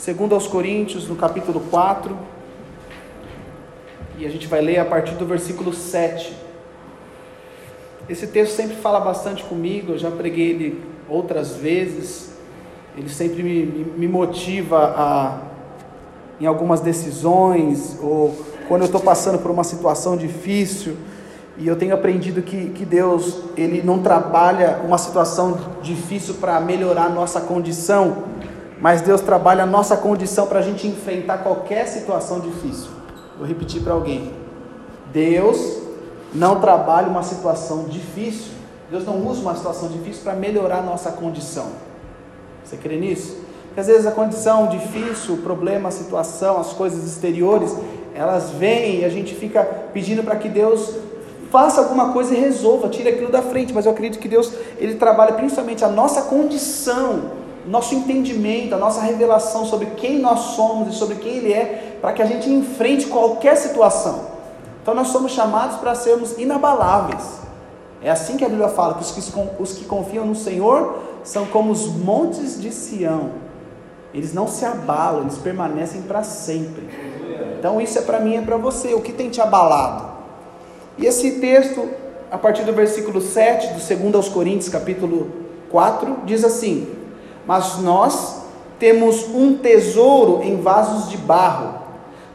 Segundo aos Coríntios, no capítulo 4, e a gente vai ler a partir do versículo 7. Esse texto sempre fala bastante comigo, eu já preguei ele outras vezes, ele sempre me, me motiva a, em algumas decisões, ou quando eu estou passando por uma situação difícil, e eu tenho aprendido que, que Deus ele não trabalha uma situação difícil para melhorar nossa condição, mas Deus trabalha a nossa condição para a gente enfrentar qualquer situação difícil. Vou repetir para alguém: Deus não trabalha uma situação difícil, Deus não usa uma situação difícil para melhorar a nossa condição. Você crê nisso? Porque às vezes a condição difícil, o problema, a situação, as coisas exteriores, elas vêm e a gente fica pedindo para que Deus faça alguma coisa e resolva, tire aquilo da frente. Mas eu acredito que Deus ele trabalha principalmente a nossa condição nosso entendimento, a nossa revelação sobre quem nós somos e sobre quem Ele é, para que a gente enfrente qualquer situação. Então nós somos chamados para sermos inabaláveis. É assim que a Bíblia fala, que os que, os que confiam no Senhor são como os montes de Sião. Eles não se abalam, eles permanecem para sempre. Então isso é para mim é para você. O que tem te abalado? E esse texto, a partir do versículo 7, do 2 aos Coríntios, capítulo 4, diz assim: mas nós temos um tesouro em vasos de barro,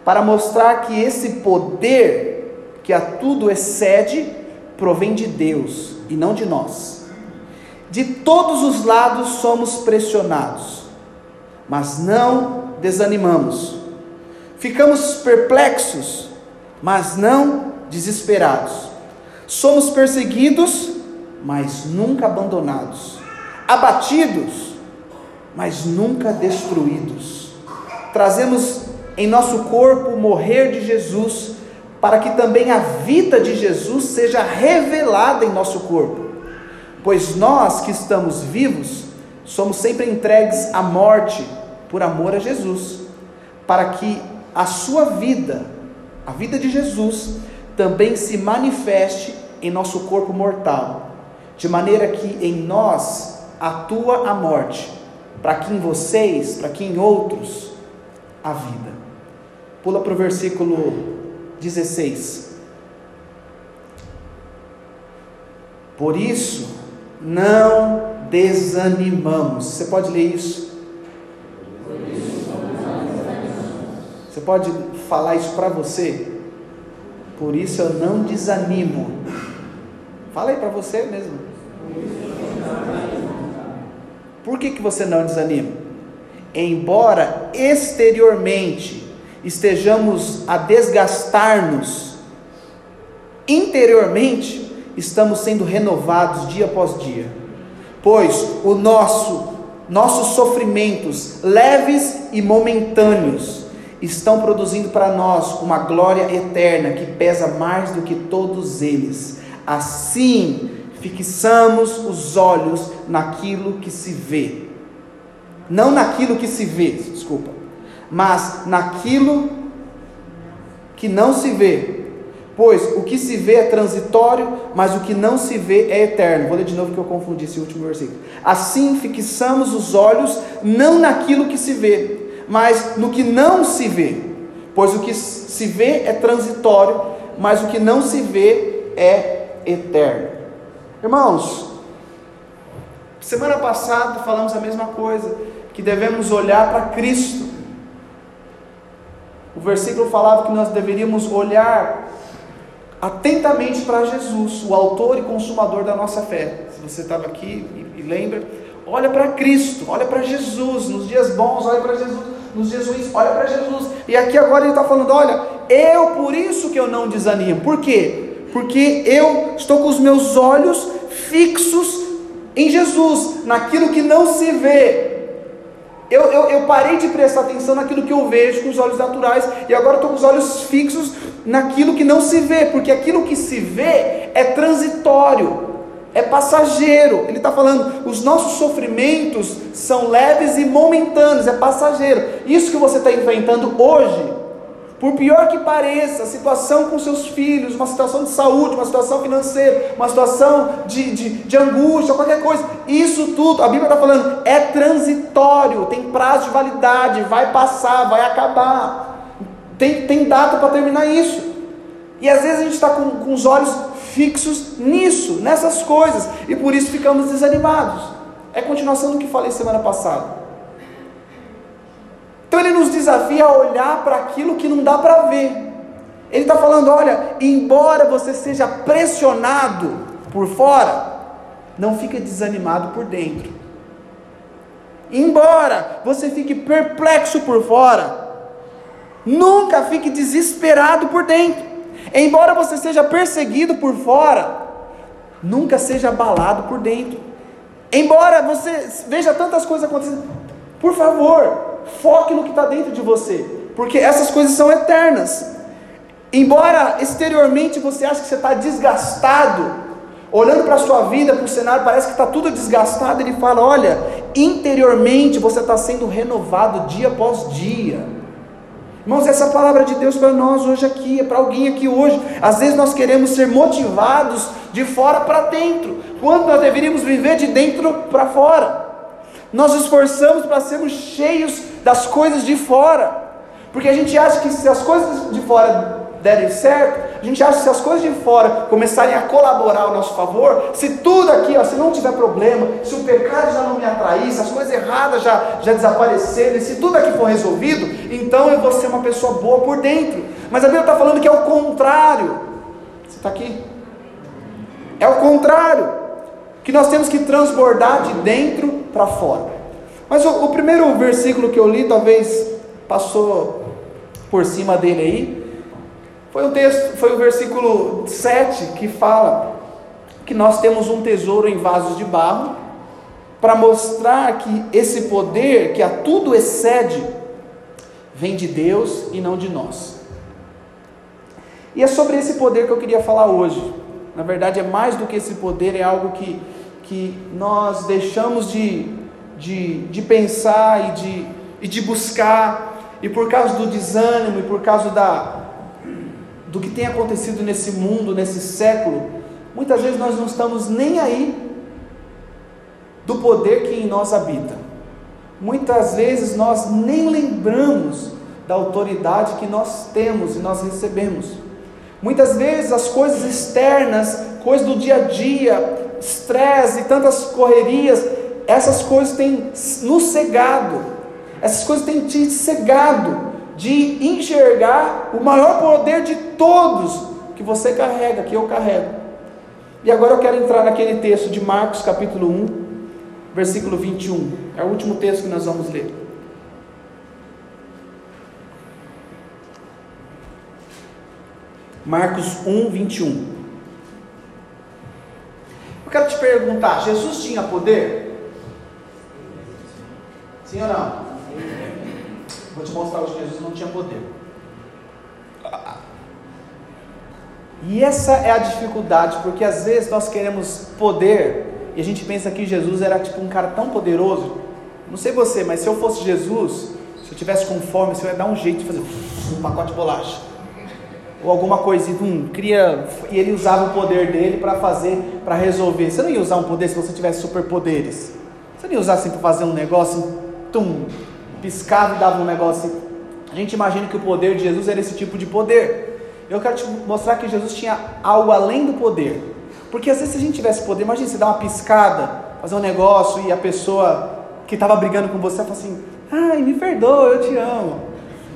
para mostrar que esse poder que a tudo excede provém de Deus e não de nós. De todos os lados somos pressionados, mas não desanimamos. Ficamos perplexos, mas não desesperados. Somos perseguidos, mas nunca abandonados. Abatidos, mas nunca destruídos. Trazemos em nosso corpo o morrer de Jesus, para que também a vida de Jesus seja revelada em nosso corpo. Pois nós que estamos vivos, somos sempre entregues à morte por amor a Jesus, para que a sua vida, a vida de Jesus, também se manifeste em nosso corpo mortal, de maneira que em nós atua a morte para que em vocês, para que em outros, a vida. Pula para o versículo 16. Por isso, não desanimamos. Você pode ler isso? Você pode falar isso para você? Por isso eu não desanimo. Fala aí para você mesmo. Por que, que você não desanima? Embora exteriormente estejamos a desgastar-nos, interiormente estamos sendo renovados dia após dia. Pois o nosso nossos sofrimentos leves e momentâneos estão produzindo para nós uma glória eterna que pesa mais do que todos eles. Assim, fixamos os olhos naquilo que se vê. Não naquilo que se vê, desculpa, mas naquilo que não se vê. Pois o que se vê é transitório, mas o que não se vê é eterno. Vou ler de novo que eu confundi esse último versículo. Assim fixamos os olhos não naquilo que se vê, mas no que não se vê. Pois o que se vê é transitório, mas o que não se vê é eterno. Irmãos, semana passada falamos a mesma coisa, que devemos olhar para Cristo. O versículo falava que nós deveríamos olhar atentamente para Jesus, o autor e consumador da nossa fé. Se você estava aqui e lembra, olha para Cristo, olha para Jesus, nos dias bons, olha para Jesus, nos dias ruins, olha para Jesus. E aqui agora ele está falando: olha, eu por isso que eu não desanimo. Por quê? Porque eu estou com os meus olhos fixos em Jesus, naquilo que não se vê. Eu, eu, eu, parei de prestar atenção naquilo que eu vejo com os olhos naturais e agora estou com os olhos fixos naquilo que não se vê, porque aquilo que se vê é transitório, é passageiro. Ele está falando, os nossos sofrimentos são leves e momentâneos, é passageiro. Isso que você está enfrentando hoje Por pior que pareça, a situação com seus filhos, uma situação de saúde, uma situação financeira, uma situação de, de, de angústia, qualquer coisa, isso tudo, a Bíblia está falando, é transitório, tem prazo de validade, vai passar, vai acabar, tem, tem data para terminar isso. E às vezes a gente está com, com os olhos fixos nisso, nessas coisas, e por isso ficamos desanimados. É continuação do que falei semana passada. Então ele nos desafia a olhar para aquilo que não dá para ver. Ele está falando: olha, embora você seja pressionado por fora, não fique desanimado por dentro. Embora você fique perplexo por fora, nunca fique desesperado por dentro. Embora você seja perseguido por fora, nunca seja abalado por dentro. Embora você veja tantas coisas acontecendo, por favor, foque no que está dentro de você, porque essas coisas são eternas. Embora exteriormente você ache que você está desgastado, olhando para a sua vida, para o cenário, parece que está tudo desgastado, ele fala: olha, interiormente você está sendo renovado dia após dia. Irmãos, essa é palavra de Deus para nós hoje aqui, é para alguém aqui hoje. Às vezes nós queremos ser motivados de fora para dentro, quando nós deveríamos viver de dentro para fora. Nós esforçamos para sermos cheios das coisas de fora, porque a gente acha que se as coisas de fora derem certo, a gente acha que se as coisas de fora começarem a colaborar ao nosso favor, se tudo aqui, ó, se não tiver problema, se o pecado já não me atrair, se as coisas erradas já, já desaparecerem, se tudo aqui for resolvido, então eu vou ser uma pessoa boa por dentro. Mas a Bíblia está falando que é o contrário. Você está aqui? É o contrário. Que nós temos que transbordar de dentro para fora. Mas o, o, primeiro versículo que eu li, talvez passou por cima dele aí, foi o texto, foi o versículo 7 que fala que nós temos um tesouro em vasos de barro para mostrar que esse poder que a tudo excede vem de Deus e não de nós. E é sobre esse poder que eu queria falar hoje. Na verdade, é mais do que esse poder, é algo que, que nós deixamos de de, de pensar e de, e de buscar, e por causa do desânimo, e por causa da, do que tem acontecido nesse mundo, nesse século, muitas vezes nós não estamos nem aí do poder que em nós habita. Muitas vezes nós nem lembramos da autoridade que nós temos e nós recebemos. Muitas vezes as coisas externas, coisas do dia a dia, estresse e tantas correrias, essas coisas têm nos cegado, essas coisas têm te cegado de enxergar o maior poder de todos que você carrega, que eu carrego. E agora eu quero entrar naquele texto de Marcos capítulo 1, versículo 21. É o último texto que nós vamos ler. Marcos 1, 21. Eu quero te perguntar: Jesus tinha poder? Sim ou não? Vou te mostrar hoje que Jesus não tinha poder. E essa é a dificuldade, porque às vezes nós queremos poder e a gente pensa que Jesus era tipo um cara tão poderoso. Não sei você, mas se eu fosse Jesus, se eu tivesse com fome, eu ia dar um jeito de fazer um pacote de bolacha ou alguma coisinha, um, cria e ele usava o poder dele para fazer, para resolver. Você não ia usar um poder se você tivesse superpoderes. Você não ia usar assim para fazer um negócio tum, piscava e dava um negócio assim. A gente imagina que o poder de Jesus era esse tipo de poder. Eu quero te mostrar que Jesus tinha algo além do poder. Porque às vezes se a gente tivesse poder, imagina você dar uma piscada, fazer um negócio e a pessoa que estava brigando com você fala assim: ai, me perdoa, eu te amo.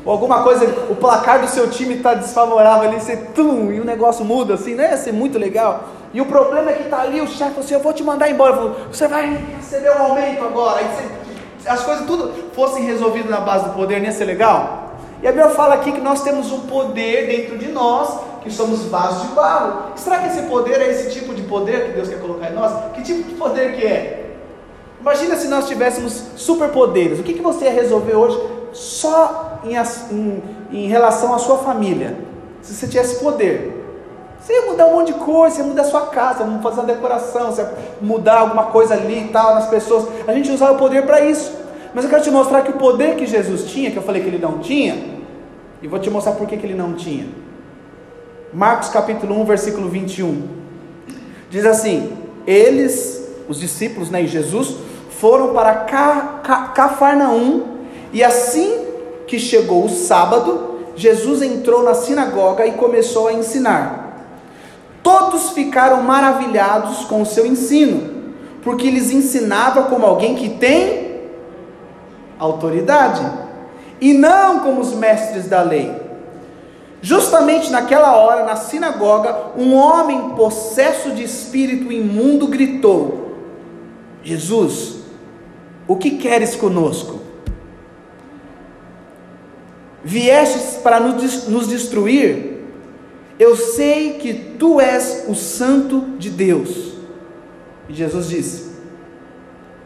Ou alguma coisa, o placar do seu time está desfavorável ali, você tum, e o negócio muda assim, não ia ser muito legal. E o problema é que está ali o chefe assim: eu vou te mandar embora. você vai receber um aumento agora. Aí você as coisas tudo fossem resolvidas na base do poder, não ia ser legal? E a Bíblia fala aqui que nós temos um poder dentro de nós, que somos vasos de barro. Será que esse poder é esse tipo de poder que Deus quer colocar em nós? Que tipo de poder que é? Imagina se nós tivéssemos superpoderes. O que, que você ia resolver hoje só em, em, em relação à sua família? Se você tivesse poder. Você ia mudar um monte de coisa, você ia mudar a sua casa, ia fazer uma decoração, você ia mudar alguma coisa ali e tal, nas pessoas. A gente usava o poder para isso. Mas eu quero te mostrar que o poder que Jesus tinha, que eu falei que ele não tinha, E vou te mostrar por que, ele não tinha. Marcos capítulo 1, versículo 21. Diz assim: Eles, os discípulos né, e Jesus, foram para Ca, Ca, Cafarnaum, e assim que chegou o sábado, Jesus entrou na sinagoga e começou a ensinar. Todos ficaram maravilhados com o seu ensino, porque lhes ensinava como alguém que tem autoridade, e não como os mestres da lei. Justamente naquela hora, na sinagoga, um homem possesso de espírito imundo gritou: Jesus, o que queres conosco? Viestes para nos destruir? Eu sei que tu és o Santo de Deus. E Jesus disse: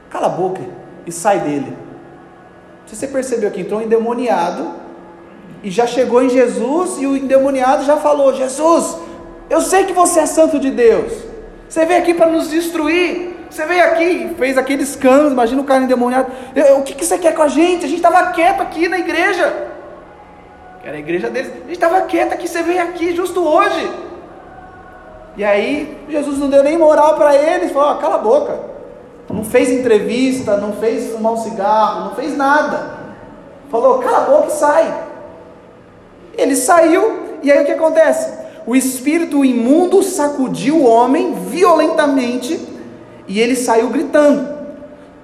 Cala a boca e sai dele. Você percebeu que entrou um endemoniado e já chegou em Jesus e o endemoniado já falou: Jesus, eu sei que você é Santo de Deus. Você veio aqui para nos destruir. Você veio aqui e fez aquele escândalo. Imagina o cara endemoniado. O que, que você quer com a gente? A gente estava quieto aqui na igreja era a igreja deles. A gente estava quieta que você veio aqui justo hoje. E aí Jesus não deu nem moral para eles, falou: cala a boca. Não fez entrevista, não fez fumar um cigarro, não fez nada. Falou: cala a boca e sai. Ele saiu, e aí o que acontece? O espírito imundo sacudiu o homem violentamente e ele saiu gritando.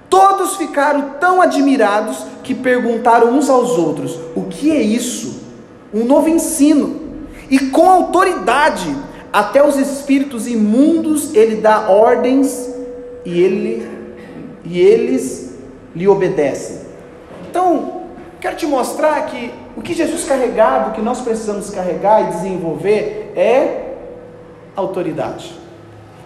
Todos ficaram tão admirados que perguntaram uns aos outros: O que é isso? Um novo ensino, e com autoridade, até os espíritos imundos ele dá ordens e, ele, e eles lhe obedecem. Então, quero te mostrar que o que Jesus carregava, o que nós precisamos carregar e desenvolver é autoridade.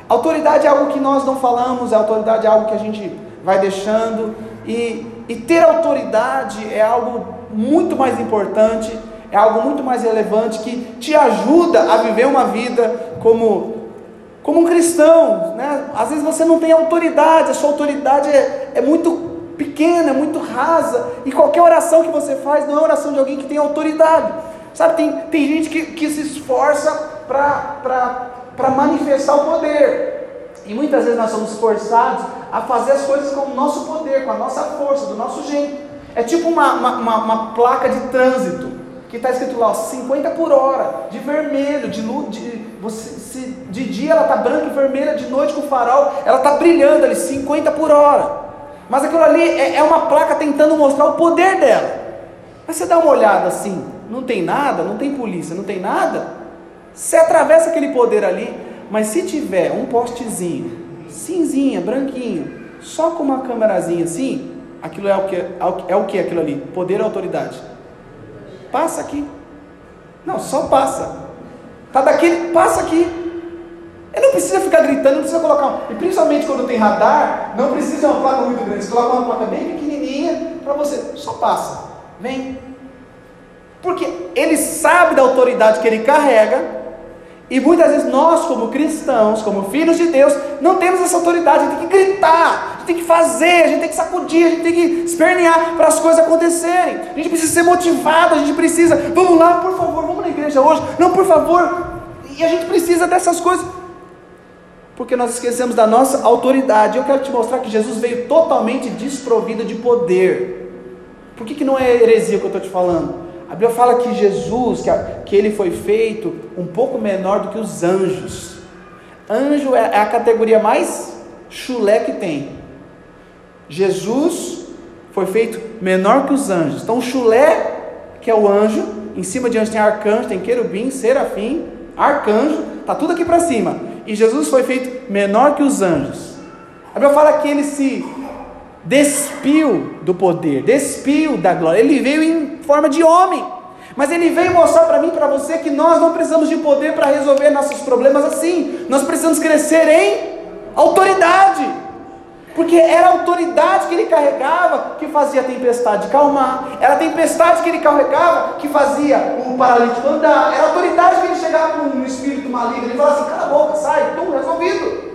Autoridade é algo que nós não falamos, a autoridade é algo que a gente vai deixando, e, e ter autoridade é algo muito mais importante é algo muito mais relevante que te ajuda a viver uma vida como, como um cristão. Né? Às vezes você não tem autoridade, a sua autoridade é, é muito pequena, é muito rasa, e qualquer oração que você faz não é oração de alguém que tem autoridade. Sabe, tem, tem gente que, que se esforça para manifestar o poder. E muitas vezes nós somos forçados a fazer as coisas com o nosso poder, com a nossa força, do nosso jeito. É tipo uma, uma, uma, uma placa de trânsito que está escrito lá, 50 por hora, de vermelho, de de, você, se, de dia ela está branca e vermelha, de noite com farol, ela está brilhando ali, 50 por hora. Mas aquilo ali é, é uma placa tentando mostrar o poder dela. Mas você dá uma olhada assim, não tem nada, não tem polícia, não tem nada. Você atravessa aquele poder ali, mas se tiver um postezinho, cinzinha, branquinho, só com uma câmerazinha assim, aquilo é o que é o que aquilo ali? Poder e autoridade. Passa aqui. Não, só passa. Tá daquele, passa aqui. Ele não precisa ficar gritando, não precisa colocar. E principalmente quando tem radar, não precisa uma placa muito grande. Você coloca uma placa bem pequenininha para você. Só passa. Vem. Porque ele sabe da autoridade que ele carrega e muitas vezes nós, como cristãos, como filhos de Deus, não temos essa autoridade, a gente tem que gritar, a gente tem que fazer, a gente tem que sacudir, a gente tem que espernear para as coisas acontecerem. A gente precisa ser motivado, a gente precisa, vamos lá, por favor, vamos na igreja hoje. Não, por favor. E a gente precisa dessas coisas. Porque nós esquecemos da nossa autoridade. Eu quero te mostrar que Jesus veio totalmente desprovido de poder. Por que, que não é heresia que eu estou te falando? A Bíblia fala que Jesus, que, a, que ele foi feito um pouco menor do que os anjos. Anjo é, é a categoria mais chulé que tem. Jesus foi feito menor que os anjos. Então, o chulé, que é o anjo, em cima de anjo tem arcanjo, tem querubim, serafim, arcanjo, está tudo aqui para cima. E Jesus foi feito menor que os anjos. A Bíblia fala que ele se despiu do poder, despiu da glória. Ele veio em forma de homem. Mas ele veio mostrar para mim e para você que nós não precisamos de poder para resolver nossos problemas assim. Nós precisamos crescer em autoridade. Porque era a autoridade que ele carregava que fazia a tempestade calmar. Era a tempestade que ele carregava que fazia o paralítico andar. Era a autoridade que ele chegava no espírito maligno. Ele falava assim: cala a boca, sai, tum, resolvido.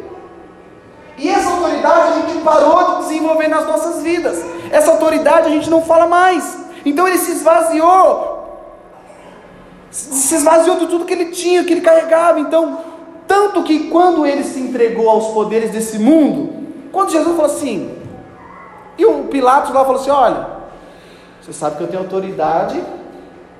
E essa autoridade a gente parou de desenvolver nas nossas vidas. Essa autoridade a gente não fala mais. Então ele se esvaziou Se esvaziou de tudo que ele tinha, que ele carregava. Então, tanto que quando ele se entregou aos poderes desse mundo, quando Jesus falou assim, e o Pilatos lá falou assim: Olha, você sabe que eu tenho autoridade,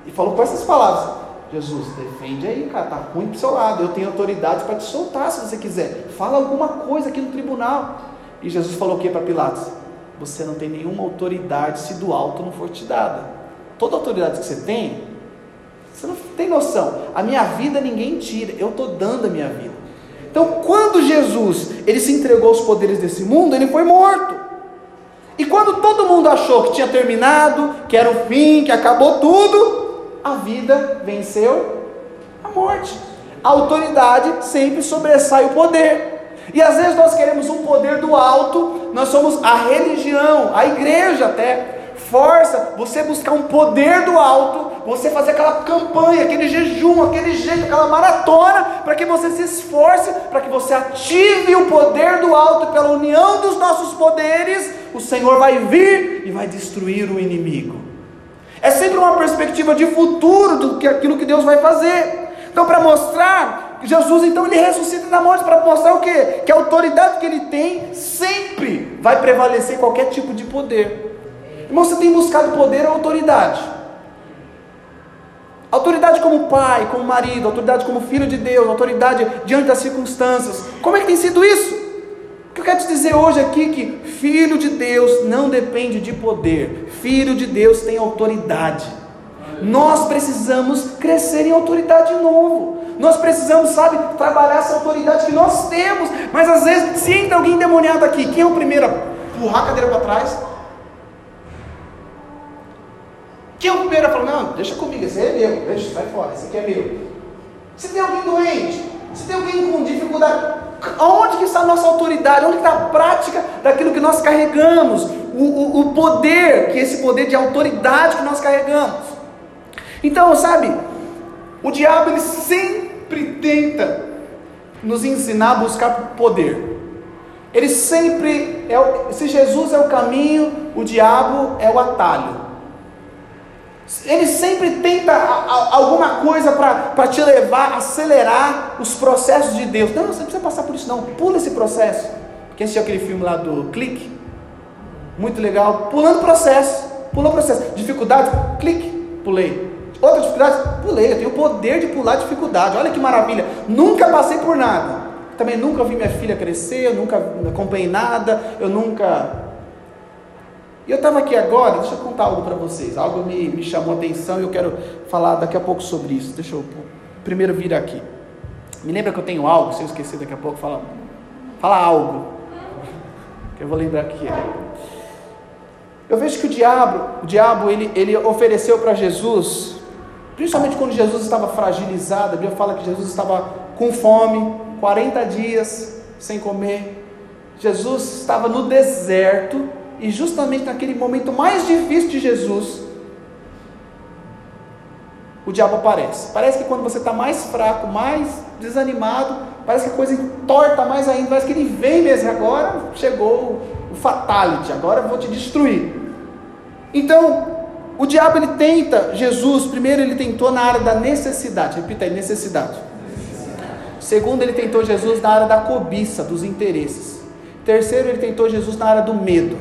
e falou com essas palavras: Jesus, defende aí, cara, tá ruim pro seu lado, eu tenho autoridade para te soltar se você quiser. Fala alguma coisa aqui no tribunal. E Jesus falou o que para Pilatos? Você não tem nenhuma autoridade se do alto não for te dada. Toda autoridade que você tem, você não tem noção. A minha vida ninguém tira, eu estou dando a minha vida. Então, quando Jesus ele se entregou aos poderes desse mundo, ele foi morto. E quando todo mundo achou que tinha terminado, que era o fim, que acabou tudo, a vida venceu a morte. A autoridade sempre sobressai o poder. E às vezes nós queremos um poder do alto, nós somos a religião, a igreja até, força você buscar um poder do alto, você fazer aquela campanha, aquele jejum, aquele jeito, aquela maratona, para que você se esforce, para que você ative o poder do alto pela união dos nossos poderes, o Senhor vai vir e vai destruir o inimigo. É sempre uma perspectiva de futuro do que aquilo que Deus vai fazer. Então, para mostrar, Jesus então ele ressuscita da morte para mostrar o quê? Que a autoridade que ele tem sempre vai prevalecer qualquer tipo de poder. Irmão, você tem buscado poder ou autoridade? Autoridade como pai, como marido, autoridade como filho de Deus, autoridade diante das circunstâncias. Como é que tem sido isso? O que eu quero te dizer hoje aqui é que filho de Deus não depende de poder. Filho de Deus tem autoridade. Nós precisamos crescer em autoridade de novo. Nós precisamos, sabe, trabalhar essa autoridade que nós temos. Mas às vezes, se entra alguém endemoniado aqui, quem é o primeiro a empurrar a cadeira para trás? Quem é o primeiro a falar, não, deixa comigo, esse é meu, deixa, sai fora, esse aqui é meu. Se tem alguém doente, se tem alguém com dificuldade, onde que está a nossa autoridade? Onde está a prática daquilo que nós carregamos? O, o, o poder, que esse poder de autoridade que nós carregamos. Então, sabe, o diabo ele sempre tenta nos ensinar a buscar poder. Ele sempre é, se Jesus é o caminho, o diabo é o atalho. Ele sempre tenta alguma coisa para te levar a acelerar os processos de Deus. Não, você não precisa passar por isso, não. Pula esse processo. Quem assistiu aquele filme lá do Clique? Muito legal. Pulando processo. Pulou processo. Dificuldade? Clique. Pulei. Outra dificuldade? Pulei. Eu tenho o poder de pular dificuldade. Olha que maravilha. Nunca passei por nada. Também nunca vi minha filha crescer. Eu nunca acompanhei nada. Eu nunca e eu estava aqui agora, deixa eu contar algo para vocês. Algo me, me chamou a atenção e eu quero falar daqui a pouco sobre isso. Deixa eu primeiro vir aqui. Me lembra que eu tenho algo, se eu esquecer daqui a pouco, fala, fala algo. Que eu vou lembrar que é. Eu vejo que o diabo, o diabo ele, ele ofereceu para Jesus, principalmente quando Jesus estava fragilizado, a Bíblia fala que Jesus estava com fome, 40 dias sem comer. Jesus estava no deserto, e justamente naquele momento mais difícil de Jesus, o diabo aparece. Parece que quando você está mais fraco, mais desanimado, parece que a coisa entorta mais ainda, parece que ele vem mesmo. Agora chegou o fatality, agora eu vou te destruir. Então, o diabo ele tenta, Jesus, primeiro ele tentou na área da necessidade, repita aí, necessidade. Segundo, ele tentou Jesus na área da cobiça, dos interesses. Terceiro, ele tentou Jesus na área do medo.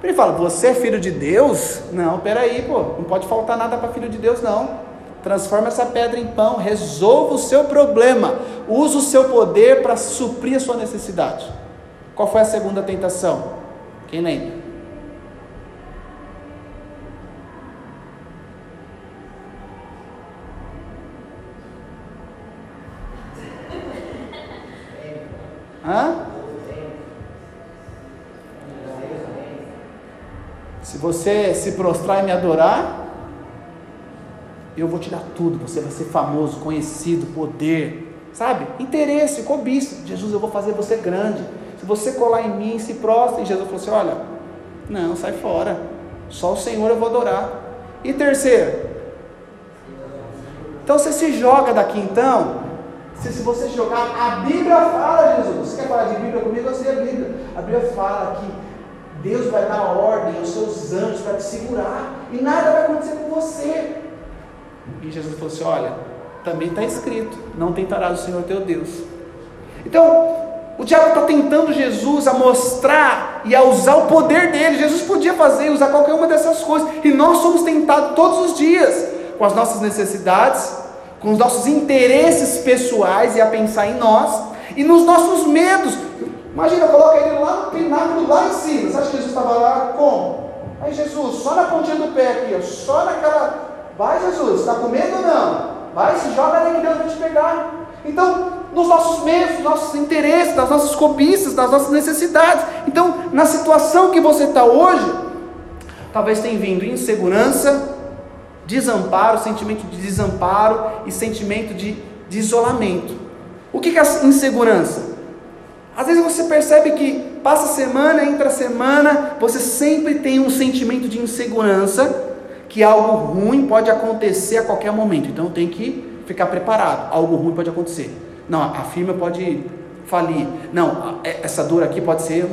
Ele fala: Você é filho de Deus? Não, peraí, pô, não pode faltar nada para filho de Deus, não. Transforma essa pedra em pão, resolva o seu problema, use o seu poder para suprir a sua necessidade. Qual foi a segunda tentação? Quem lembra? Hã? Se você se prostrar e me adorar, eu vou te dar tudo. Você vai ser famoso, conhecido, poder, sabe? Interesse, cobiça. Jesus, eu vou fazer você grande. Se você colar em mim, se prostra. E Jesus falou assim: Olha, não, sai fora. Só o Senhor eu vou adorar. E terceiro, então você se joga daqui então. Se, se você jogar, a Bíblia fala, Jesus. Você quer falar de Bíblia comigo? Eu sei a Bíblia. A Bíblia fala que Deus vai dar ordem aos seus anjos para te segurar, e nada vai acontecer com você. E Jesus falou assim: Olha, também está escrito: Não tentarás o Senhor teu Deus. Então, o diabo está tentando Jesus a mostrar e a usar o poder dele. Jesus podia fazer, usar qualquer uma dessas coisas. E nós somos tentados todos os dias com as nossas necessidades, com os nossos interesses pessoais e a pensar em nós e nos nossos medos. Imagina, coloca ele lá no pináculo, lá em cima. Você acha que Jesus estava lá como? Aí Jesus, só na pontinha do pé aqui, ó, só naquela. Vai Jesus, está com medo ou não? Vai, se joga ali que Deus vai te pegar. Então, nos nossos medos, nos nossos interesses, nas nossas cobiças, nas nossas necessidades. Então, na situação que você está hoje, talvez tenha vindo insegurança, desamparo, sentimento de desamparo e sentimento de, de isolamento. O que é insegurança? Às vezes você percebe que passa semana, entra semana, você sempre tem um sentimento de insegurança, que algo ruim pode acontecer a qualquer momento. Então tem que ficar preparado. Algo ruim pode acontecer. Não, a firma pode falir. Não, é, essa dor aqui pode ser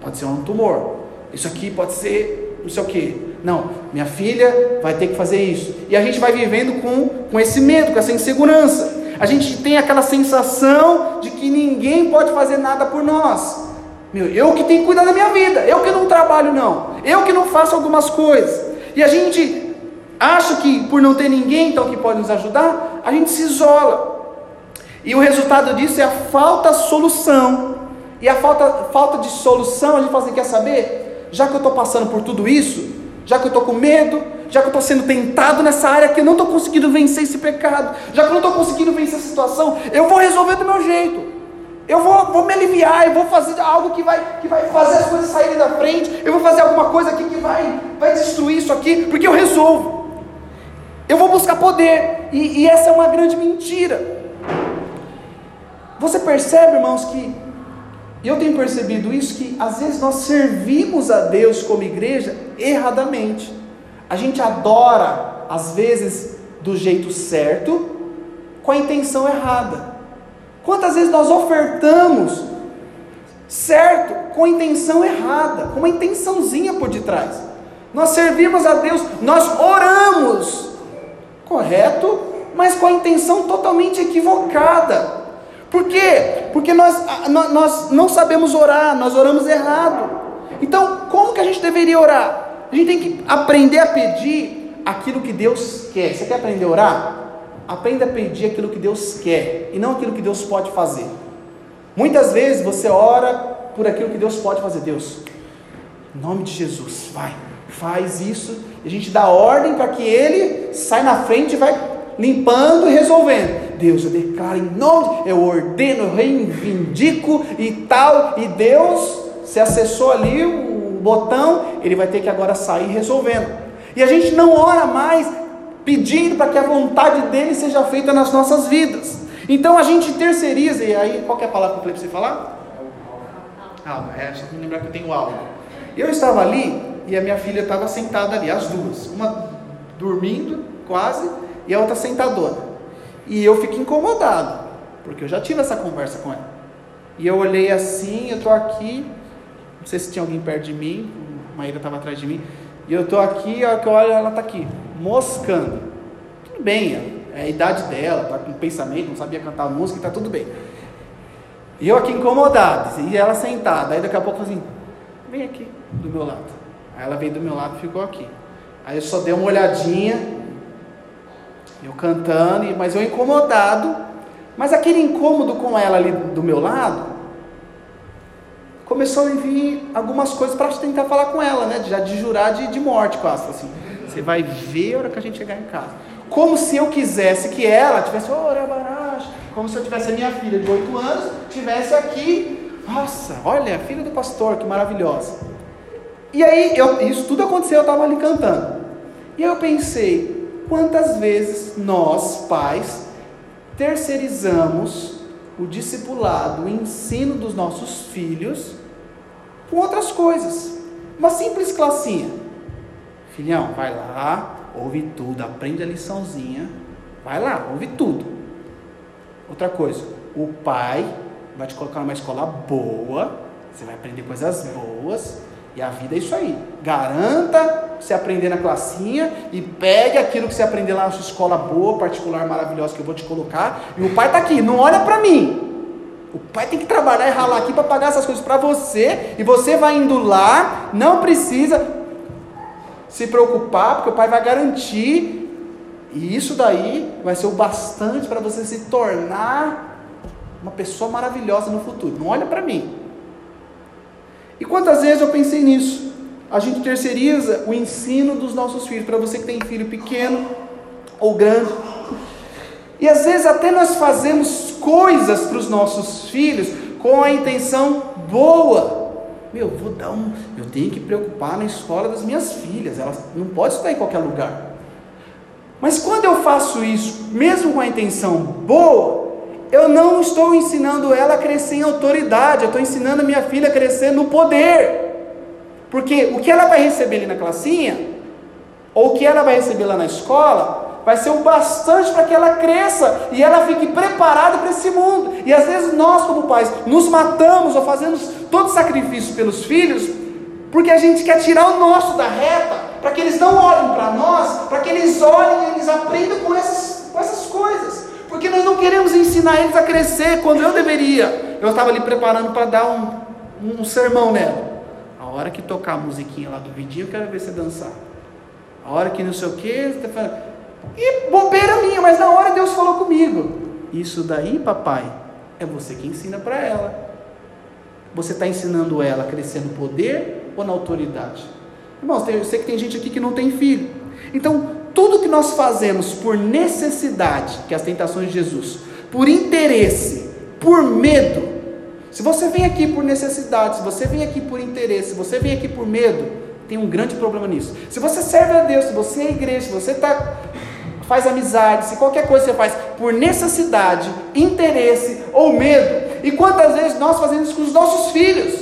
pode ser um tumor. Isso aqui pode ser não sei o que. Não, minha filha vai ter que fazer isso. E a gente vai vivendo com, com esse medo, com essa insegurança. A gente tem aquela sensação de que ninguém pode fazer nada por nós. Meu, eu que tenho que cuidar da minha vida, eu que não trabalho não, eu que não faço algumas coisas. E a gente acha que por não ter ninguém então que pode nos ajudar, a gente se isola. E o resultado disso é a falta de solução. E a falta, falta de solução, a gente fala assim, quer saber? Já que eu estou passando por tudo isso, já que eu estou com medo, já que eu estou sendo tentado nessa área que eu não estou conseguindo vencer esse pecado, já que eu não estou conseguindo vencer essa situação, eu vou resolver do meu jeito. Eu vou, vou me aliviar, eu vou fazer algo que vai, que vai fazer as coisas saírem da frente, eu vou fazer alguma coisa aqui que vai, vai destruir isso aqui, porque eu resolvo. Eu vou buscar poder, e, e essa é uma grande mentira. Você percebe, irmãos, que eu tenho percebido isso, que às vezes nós servimos a Deus como igreja erradamente. A gente adora, às vezes, do jeito certo, com a intenção errada. Quantas vezes nós ofertamos certo com a intenção errada, com uma intençãozinha por detrás? Nós servimos a Deus, nós oramos, correto, mas com a intenção totalmente equivocada. Por quê? Porque nós, nós não sabemos orar, nós oramos errado. Então, como que a gente deveria orar? A gente tem que aprender a pedir aquilo que Deus quer. Você quer aprender a orar? Aprenda a pedir aquilo que Deus quer e não aquilo que Deus pode fazer. Muitas vezes você ora por aquilo que Deus pode fazer. Deus, em nome de Jesus, vai, faz isso. A gente dá ordem para que Ele sai na frente e vai limpando e resolvendo. Deus, eu declaro em nome, eu ordeno, eu reivindico e tal, e Deus, se acessou ali o botão, ele vai ter que agora sair resolvendo. E a gente não ora mais pedindo para que a vontade dele seja feita nas nossas vidas. Então a gente terceiriza, e aí qual é a palavra que eu falei para você falar? Alma, é, só me lembrar que eu tenho alma. Eu estava ali e a minha filha estava sentada ali, as duas, uma dormindo quase e a outra sentadona. E eu fico incomodado, porque eu já tive essa conversa com ela. E eu olhei assim, eu estou aqui, não sei se tinha alguém perto de mim, a Maíra estava atrás de mim, e eu estou aqui, que eu olho, ela está aqui, moscando. Tudo bem, é a idade dela, está com pensamento, não sabia cantar música, está tudo bem. E eu aqui incomodado, e ela sentada, aí daqui a pouco assim, vem aqui do meu lado. Aí ela veio do meu lado e ficou aqui. Aí eu só dei uma olhadinha, eu cantando, mas eu incomodado. Mas aquele incômodo com ela ali do meu lado, começou a vir algumas coisas para tentar falar com ela, né? Já de jurar de, de morte quase. Assim, você vai ver a hora que a gente chegar em casa. Como se eu quisesse que ela tivesse, como se eu tivesse a minha filha de 8 anos, tivesse aqui, nossa, olha, filha do pastor, que maravilhosa. E aí, eu, isso tudo aconteceu, eu estava ali cantando. E eu pensei, Quantas vezes nós, pais, terceirizamos o discipulado, o ensino dos nossos filhos com outras coisas? Uma simples classinha. Filhão, vai lá, ouve tudo, aprende a liçãozinha. Vai lá, ouve tudo. Outra coisa, o pai vai te colocar numa escola boa, você vai aprender coisas boas, e a vida é isso aí. Garanta você aprender na classinha e pegue aquilo que você aprender lá na sua escola boa, particular, maravilhosa que eu vou te colocar. E o pai está aqui, não olha para mim. O pai tem que trabalhar e ralar aqui para pagar essas coisas para você. E você vai indo lá, não precisa se preocupar, porque o pai vai garantir. E isso daí vai ser o bastante para você se tornar uma pessoa maravilhosa no futuro. Não olha para mim. E quantas vezes eu pensei nisso? A gente terceiriza o ensino dos nossos filhos, para você que tem filho pequeno ou grande. E às vezes até nós fazemos coisas para os nossos filhos com a intenção boa. Meu, vou dar um. Eu tenho que preocupar na escola das minhas filhas, elas não podem estudar em qualquer lugar. Mas quando eu faço isso, mesmo com a intenção boa, eu não estou ensinando ela a crescer em autoridade, eu estou ensinando a minha filha a crescer no poder. Porque o que ela vai receber ali na classinha, ou o que ela vai receber lá na escola, vai ser o bastante para que ela cresça e ela fique preparada para esse mundo. E às vezes nós, como pais, nos matamos ou fazemos todo sacrifício pelos filhos, porque a gente quer tirar o nosso da reta, para que eles não olhem para nós, para que eles olhem e eles aprendam com essas, com essas coisas. Porque nós não queremos ensinar eles a crescer quando eu deveria. Eu estava ali preparando para dar um, um sermão nela. A hora que tocar a musiquinha lá do vidinho, eu quero ver você dançar. A hora que não sei o que, você está falando. E bobeira minha, mas na hora Deus falou comigo. Isso daí, papai, é você que ensina para ela. Você está ensinando ela a crescer no poder ou na autoridade? Irmãos, eu sei que tem gente aqui que não tem filho. Então, tudo que nós fazemos por necessidade, que é as tentações de Jesus, por interesse, por medo, se você vem aqui por necessidade, se você vem aqui por interesse, se você vem aqui por medo, tem um grande problema nisso. Se você serve a Deus, se você é igreja, se você tá, faz amizade, se qualquer coisa você faz por necessidade, interesse ou medo, e quantas vezes nós fazemos isso com os nossos filhos?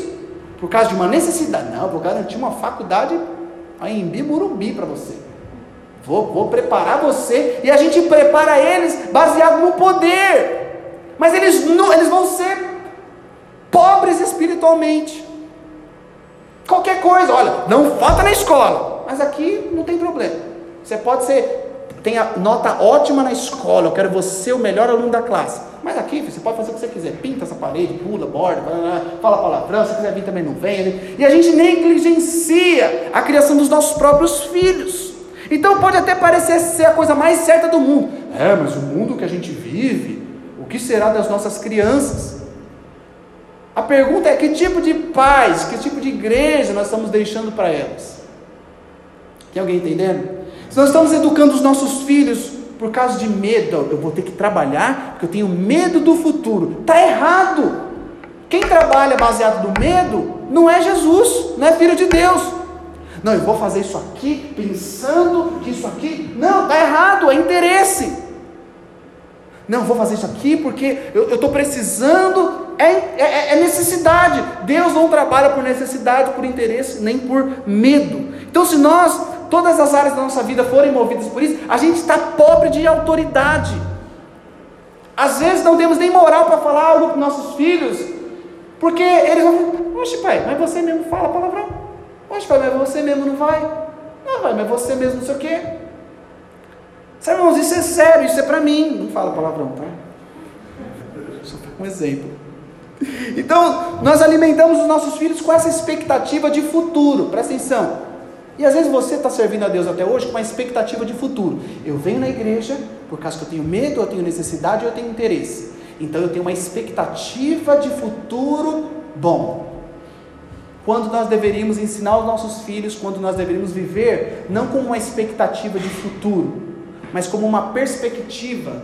Por causa de uma necessidade. Não, vou garantir uma faculdade em Bimurumbi para você. Vou, vou preparar você. E a gente prepara eles baseado no poder. Mas eles, não, eles vão ser pobres espiritualmente. Qualquer coisa, olha, não falta na escola. Mas aqui não tem problema. Você pode ser, tem a nota ótima na escola, eu quero você o melhor aluno da classe. Mas aqui você pode fazer o que você quiser, pinta essa parede, pula, borda, fala palavrão, se quiser vir também não vem. E a gente negligencia a criação dos nossos próprios filhos. Então pode até parecer ser a coisa mais certa do mundo. É, mas o mundo que a gente vive, o que será das nossas crianças? A pergunta é: que tipo de paz, que tipo de igreja nós estamos deixando para elas? Tem alguém entendendo? Se nós estamos educando os nossos filhos por causa de medo, eu vou ter que trabalhar porque eu tenho medo do futuro. Está errado. Quem trabalha baseado no medo não é Jesus, não é filho de Deus. Não, eu vou fazer isso aqui pensando que isso aqui. Não, está errado, é interesse. Não, vou fazer isso aqui porque eu estou precisando, é, é, é, necessidade. Deus não trabalha por necessidade, por interesse, nem por medo. Então, se nós, todas as áreas da nossa vida forem movidas por isso, a gente está pobre de autoridade. Às vezes não temos nem moral para falar algo para nossos filhos, porque eles vão oxe pai, mas você mesmo fala palavrão. Poxa, pai, mas você mesmo não vai? Não, vai, mas você mesmo não sei o quê. Sabe, irmãos, isso é sério, isso é para mim. Não fala palavrão, tá? Só um exemplo. Então, nós alimentamos os nossos filhos com essa expectativa de futuro, presta atenção. E às vezes você está servindo a Deus até hoje com uma expectativa de futuro. Eu venho na igreja por causa que eu tenho medo, eu tenho necessidade, eu tenho interesse. Então eu tenho uma expectativa de futuro bom quando nós deveríamos ensinar os nossos filhos, quando nós deveríamos viver, não como uma expectativa de futuro, mas como uma perspectiva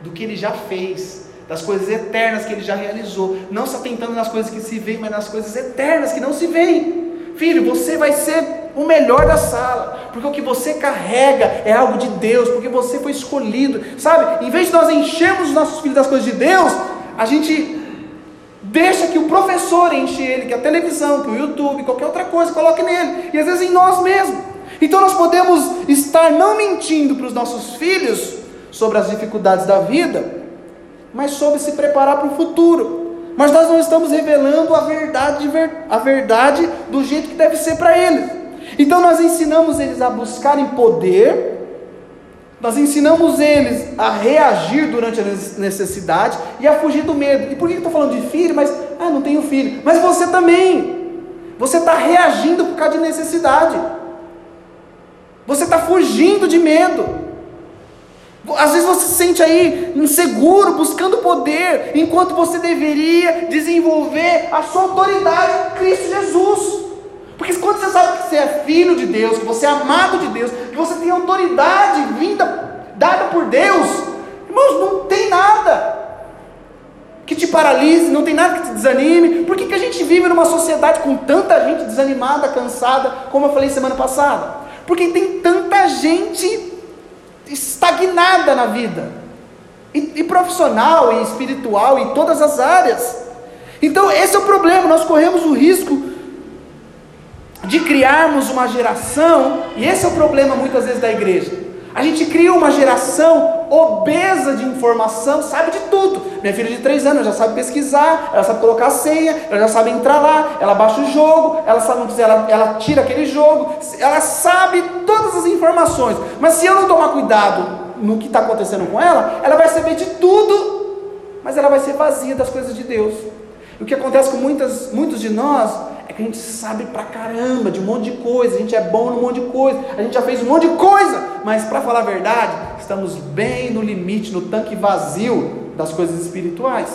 do que ele já fez, das coisas eternas que ele já realizou, não só tentando nas coisas que se veem, mas nas coisas eternas que não se veem. Filho, você vai ser o melhor da sala, porque o que você carrega é algo de Deus, porque você foi escolhido, sabe? Em vez de nós enchermos os nossos filhos das coisas de Deus, a gente Deixa que o professor enche ele, que a televisão, que o YouTube, qualquer outra coisa, coloque nele. E às vezes em nós mesmos. Então nós podemos estar não mentindo para os nossos filhos sobre as dificuldades da vida, mas sobre se preparar para o futuro. Mas nós não estamos revelando a verdade, a verdade do jeito que deve ser para eles. Então nós ensinamos eles a buscarem poder, nós ensinamos eles a reagir durante a necessidade e a fugir do medo. E por que eu estou falando de filho? Mas, ah, não tenho filho. Mas você também. Você está reagindo por causa de necessidade. Você está fugindo de medo. Às vezes você se sente aí inseguro, buscando poder, enquanto você deveria desenvolver a sua autoridade em Cristo Jesus. Porque quando você sabe que você é filho de Deus, que você é amado de Deus, que você tem autoridade vinda, dada por Deus, irmãos, não tem nada que te paralise, não tem nada que te desanime. Por que, que a gente vive numa sociedade com tanta gente desanimada, cansada, como eu falei semana passada? Porque tem tanta gente estagnada na vida, e, e profissional, e espiritual, em todas as áreas. Então, esse é o problema. Nós corremos o risco de criarmos uma geração, e esse é o problema muitas vezes da igreja. A gente cria uma geração obesa de informação, sabe de tudo. Minha filha de 3 anos já sabe pesquisar, ela sabe colocar a senha, ela já sabe entrar lá, ela baixa o jogo, ela sabe ela, ela tira aquele jogo, ela sabe todas as informações. Mas se eu não tomar cuidado no que está acontecendo com ela, ela vai saber de tudo, mas ela vai ser vazia das coisas de Deus. O que acontece com muitas, muitos de nós a gente sabe pra caramba de um monte de coisa, a gente é bom num monte de coisa, a gente já fez um monte de coisa, mas para falar a verdade, estamos bem no limite, no tanque vazio das coisas espirituais.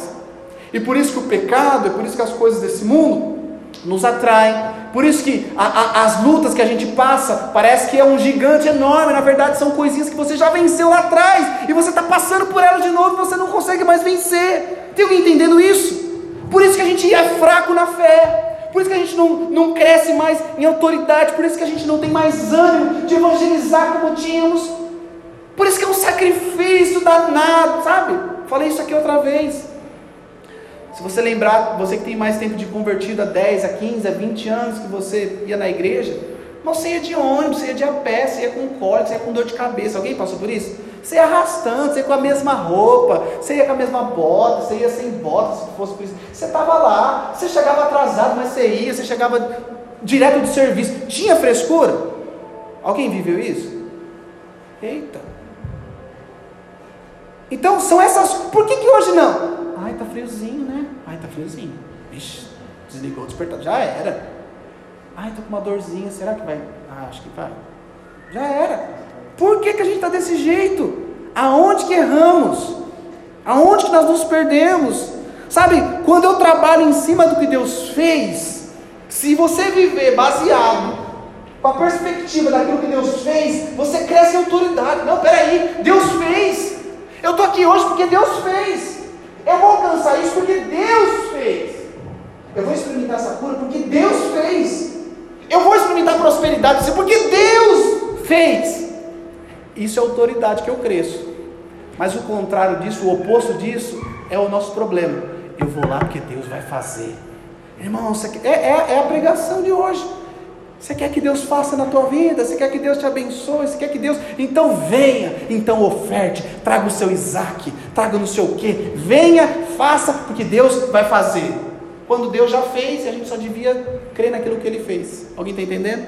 E por isso que o pecado, é por isso que as coisas desse mundo nos atraem, por isso que a, a, as lutas que a gente passa parece que é um gigante enorme, na verdade são coisinhas que você já venceu lá atrás, e você está passando por elas de novo e você não consegue mais vencer. Tem alguém entendendo isso? Por isso que a gente é fraco na fé, por isso que a gente não, não cresce mais em autoridade, por isso que a gente não tem mais ânimo de evangelizar como tínhamos. Por isso que é um sacrifício danado, sabe? Falei isso aqui outra vez. Se você lembrar, você que tem mais tempo de convertido há 10, a 15, a 20 anos que você ia na igreja, mas você ia de ônibus, você ia de a pé, você ia com cólica, você ia com dor de cabeça. Alguém passou por isso? Você ia arrastando, você ia com a mesma roupa, você ia com a mesma bota, você ia sem bota, se fosse isso. Você estava lá, você chegava atrasado, mas você ia, você chegava direto do serviço. Tinha frescura? Alguém viveu isso? Eita. Então são essas. Por que, que hoje não? Ai, tá friozinho, né? Ai, tá friozinho. Vixe, desligou o despertador. Já era. Ai, tô com uma dorzinha. Será que vai? Ah, acho que vai. Já era. Por que, que a gente está desse jeito? Aonde que erramos? Aonde que nós nos perdemos? Sabe, quando eu trabalho em cima do que Deus fez, se você viver baseado com a perspectiva daquilo que Deus fez, você cresce em autoridade. Não, peraí, Deus fez. Eu estou aqui hoje porque Deus fez. Eu vou alcançar isso porque Deus fez. Eu vou experimentar essa cura porque Deus fez. Eu vou experimentar prosperidade porque Deus fez. Isso é autoridade que eu cresço. Mas o contrário disso, o oposto disso, é o nosso problema. Eu vou lá porque Deus vai fazer. Irmão, é, é, é a pregação de hoje. Você quer que Deus faça na tua vida? Você quer que Deus te abençoe? Você quer que Deus. Então venha, então oferte, traga o seu Isaac, traga não sei o que. Venha, faça, porque Deus vai fazer. Quando Deus já fez, a gente só devia crer naquilo que Ele fez. Alguém está entendendo?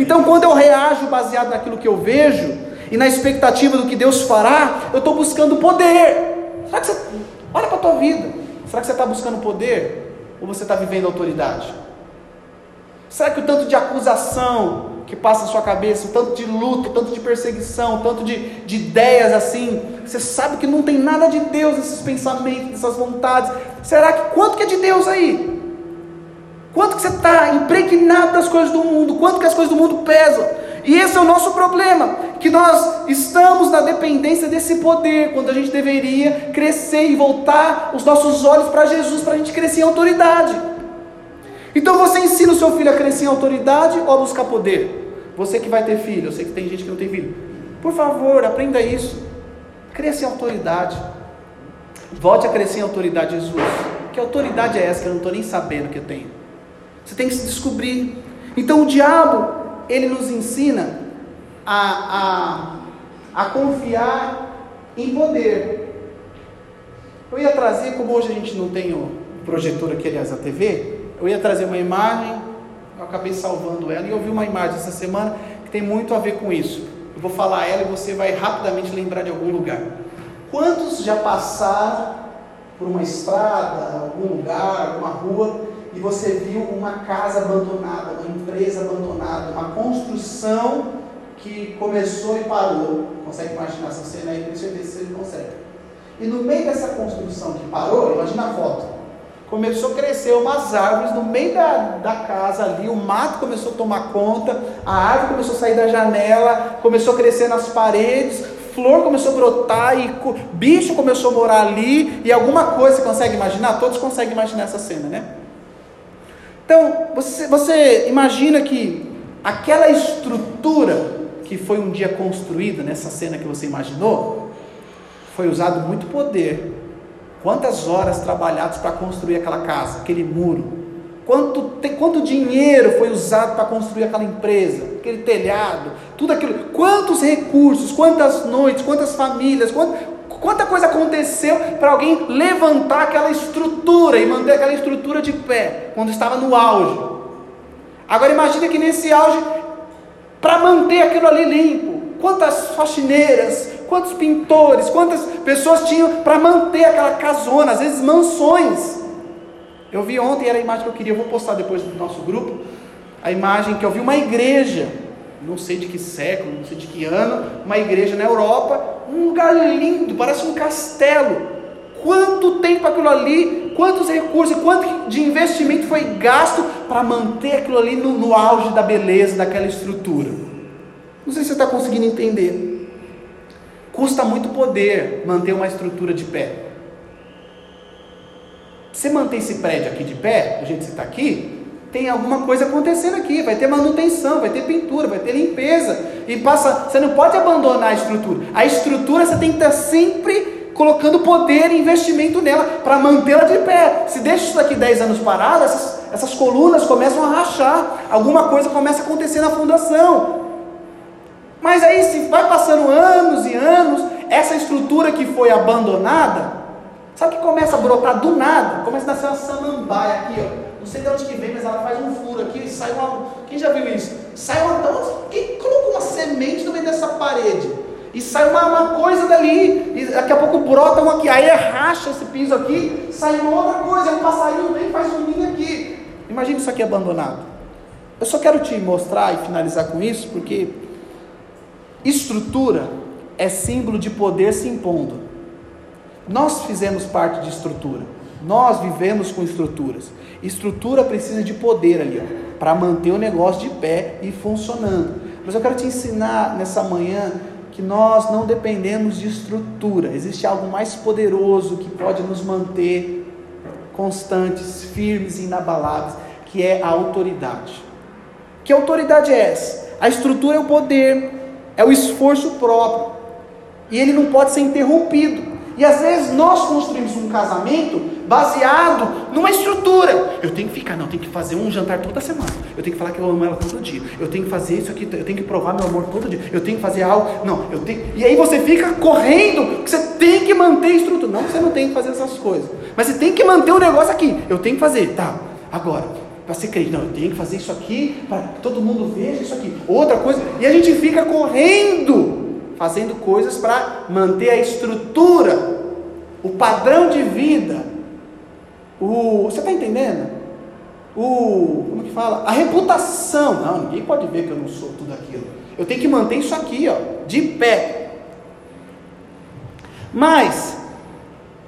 Então, quando eu reajo baseado naquilo que eu vejo, e na expectativa do que Deus fará, eu estou buscando poder. Será que você. Olha para a tua vida. Será que você está buscando poder? Ou você está vivendo autoridade? Será que o tanto de acusação que passa na sua cabeça, o tanto de luta, o tanto de perseguição, o tanto de, de ideias assim, você sabe que não tem nada de Deus nesses pensamentos, nessas vontades. Será que quanto que é de Deus aí? Quanto que você está impregnado das coisas do mundo? Quanto que as coisas do mundo pesam? E esse é o nosso problema, que nós estamos na dependência desse poder, quando a gente deveria crescer e voltar os nossos olhos para Jesus, para a gente crescer em autoridade. Então você ensina o seu filho a crescer em autoridade ou a buscar poder? Você que vai ter filho, eu sei que tem gente que não tem filho. Por favor, aprenda isso. Cresça em autoridade. Volte a crescer em autoridade, Jesus. Que autoridade é essa que eu não estou nem sabendo que eu tenho? Você tem que se descobrir. Então o diabo, ele nos ensina a, a, a confiar em poder. Eu ia trazer, como hoje a gente não tem o projetor aqui, aliás, a TV, eu ia trazer uma imagem eu acabei salvando ela e eu vi uma imagem essa semana que tem muito a ver com isso. Eu vou falar ela e você vai rapidamente lembrar de algum lugar. Quantos já passaram por uma estrada, algum lugar, alguma rua, e você viu uma casa abandonada, uma empresa abandonada, uma construção que começou e parou? Consegue imaginar essa cena aí? Tenho certeza que você consegue. E no meio dessa construção que parou, imagina a foto começou a crescer umas árvores no meio da, da casa ali, o mato começou a tomar conta, a árvore começou a sair da janela, começou a crescer nas paredes, flor começou a brotar e bicho começou a morar ali, e alguma coisa, você consegue imaginar? Todos conseguem imaginar essa cena, né? Então, você, você imagina que aquela estrutura que foi um dia construída nessa cena que você imaginou, foi usado muito poder Quantas horas trabalhadas para construir aquela casa, aquele muro? Quanto, quanto dinheiro foi usado para construir aquela empresa, aquele telhado, tudo aquilo? Quantos recursos, quantas noites, quantas famílias, quanta, quanta coisa aconteceu para alguém levantar aquela estrutura e manter aquela estrutura de pé, quando estava no auge? Agora imagine que nesse auge, para manter aquilo ali limpo, quantas faxineiras, quantos pintores, quantas pessoas tinham para manter aquela casona, às vezes mansões. Eu vi ontem, era a imagem que eu queria, eu vou postar depois no nosso grupo, a imagem que eu vi uma igreja, não sei de que século, não sei de que ano, uma igreja na Europa, um lugar lindo, parece um castelo. Quanto tempo aquilo ali, quantos recursos, quanto de investimento foi gasto para manter aquilo ali no, no auge da beleza daquela estrutura? Não sei se você está conseguindo entender. Custa muito poder manter uma estrutura de pé. Você manter esse prédio aqui de pé, que você está aqui, tem alguma coisa acontecendo aqui, vai ter manutenção, vai ter pintura, vai ter limpeza, e passa, você não pode abandonar a estrutura. A estrutura você tem que estar sempre colocando poder e investimento nela para mantê-la de pé. Se deixa isso daqui 10 anos parado, essas, essas colunas começam a rachar, alguma coisa começa a acontecer na fundação. Mas aí, se vai passando anos e anos, essa estrutura que foi abandonada, sabe que começa a brotar do nada? Começa a nascer uma samambaia aqui, ó. Sei de onde que vem, mas ela faz um furo aqui e sai uma. Quem já viu isso? Sai uma. Quem colocou uma semente no meio dessa parede? E sai uma, uma coisa dali, e daqui a pouco brota uma aqui, aí racha esse piso aqui, sai uma outra coisa, um passarinho vem e faz um ninho aqui. Imagina isso aqui abandonado. Eu só quero te mostrar e finalizar com isso, porque Estrutura é símbolo de poder se impondo. Nós fizemos parte de estrutura. Nós vivemos com estruturas. Estrutura precisa de poder ali, para manter o negócio de pé e funcionando. Mas eu quero te ensinar nessa manhã que nós não dependemos de estrutura. Existe algo mais poderoso que pode nos manter constantes, firmes e inabaláveis, que é a autoridade. Que autoridade é essa? A estrutura é o poder, é o esforço próprio. E ele não pode ser interrompido. E às vezes nós construímos um casamento baseado numa estrutura. Eu tenho que ficar, não, eu tenho que fazer um jantar toda semana. Eu tenho que falar que eu amo ela todo dia. Eu tenho que fazer isso aqui, eu tenho que provar meu amor todo dia. Eu tenho que fazer algo. Não, eu tenho. E aí você fica correndo, que você tem que manter a estrutura. Não, você não tem que fazer essas coisas. Mas você tem que manter o negócio aqui. Eu tenho que fazer, tá. Agora, para ser crente. Não, eu tenho que fazer isso aqui para que todo mundo veja isso aqui. Outra coisa. E a gente fica correndo, fazendo coisas para manter a estrutura, o padrão de vida. O, você está entendendo? O, como que fala? A reputação. Não, ninguém pode ver que eu não sou tudo aquilo. Eu tenho que manter isso aqui, ó, de pé. Mas,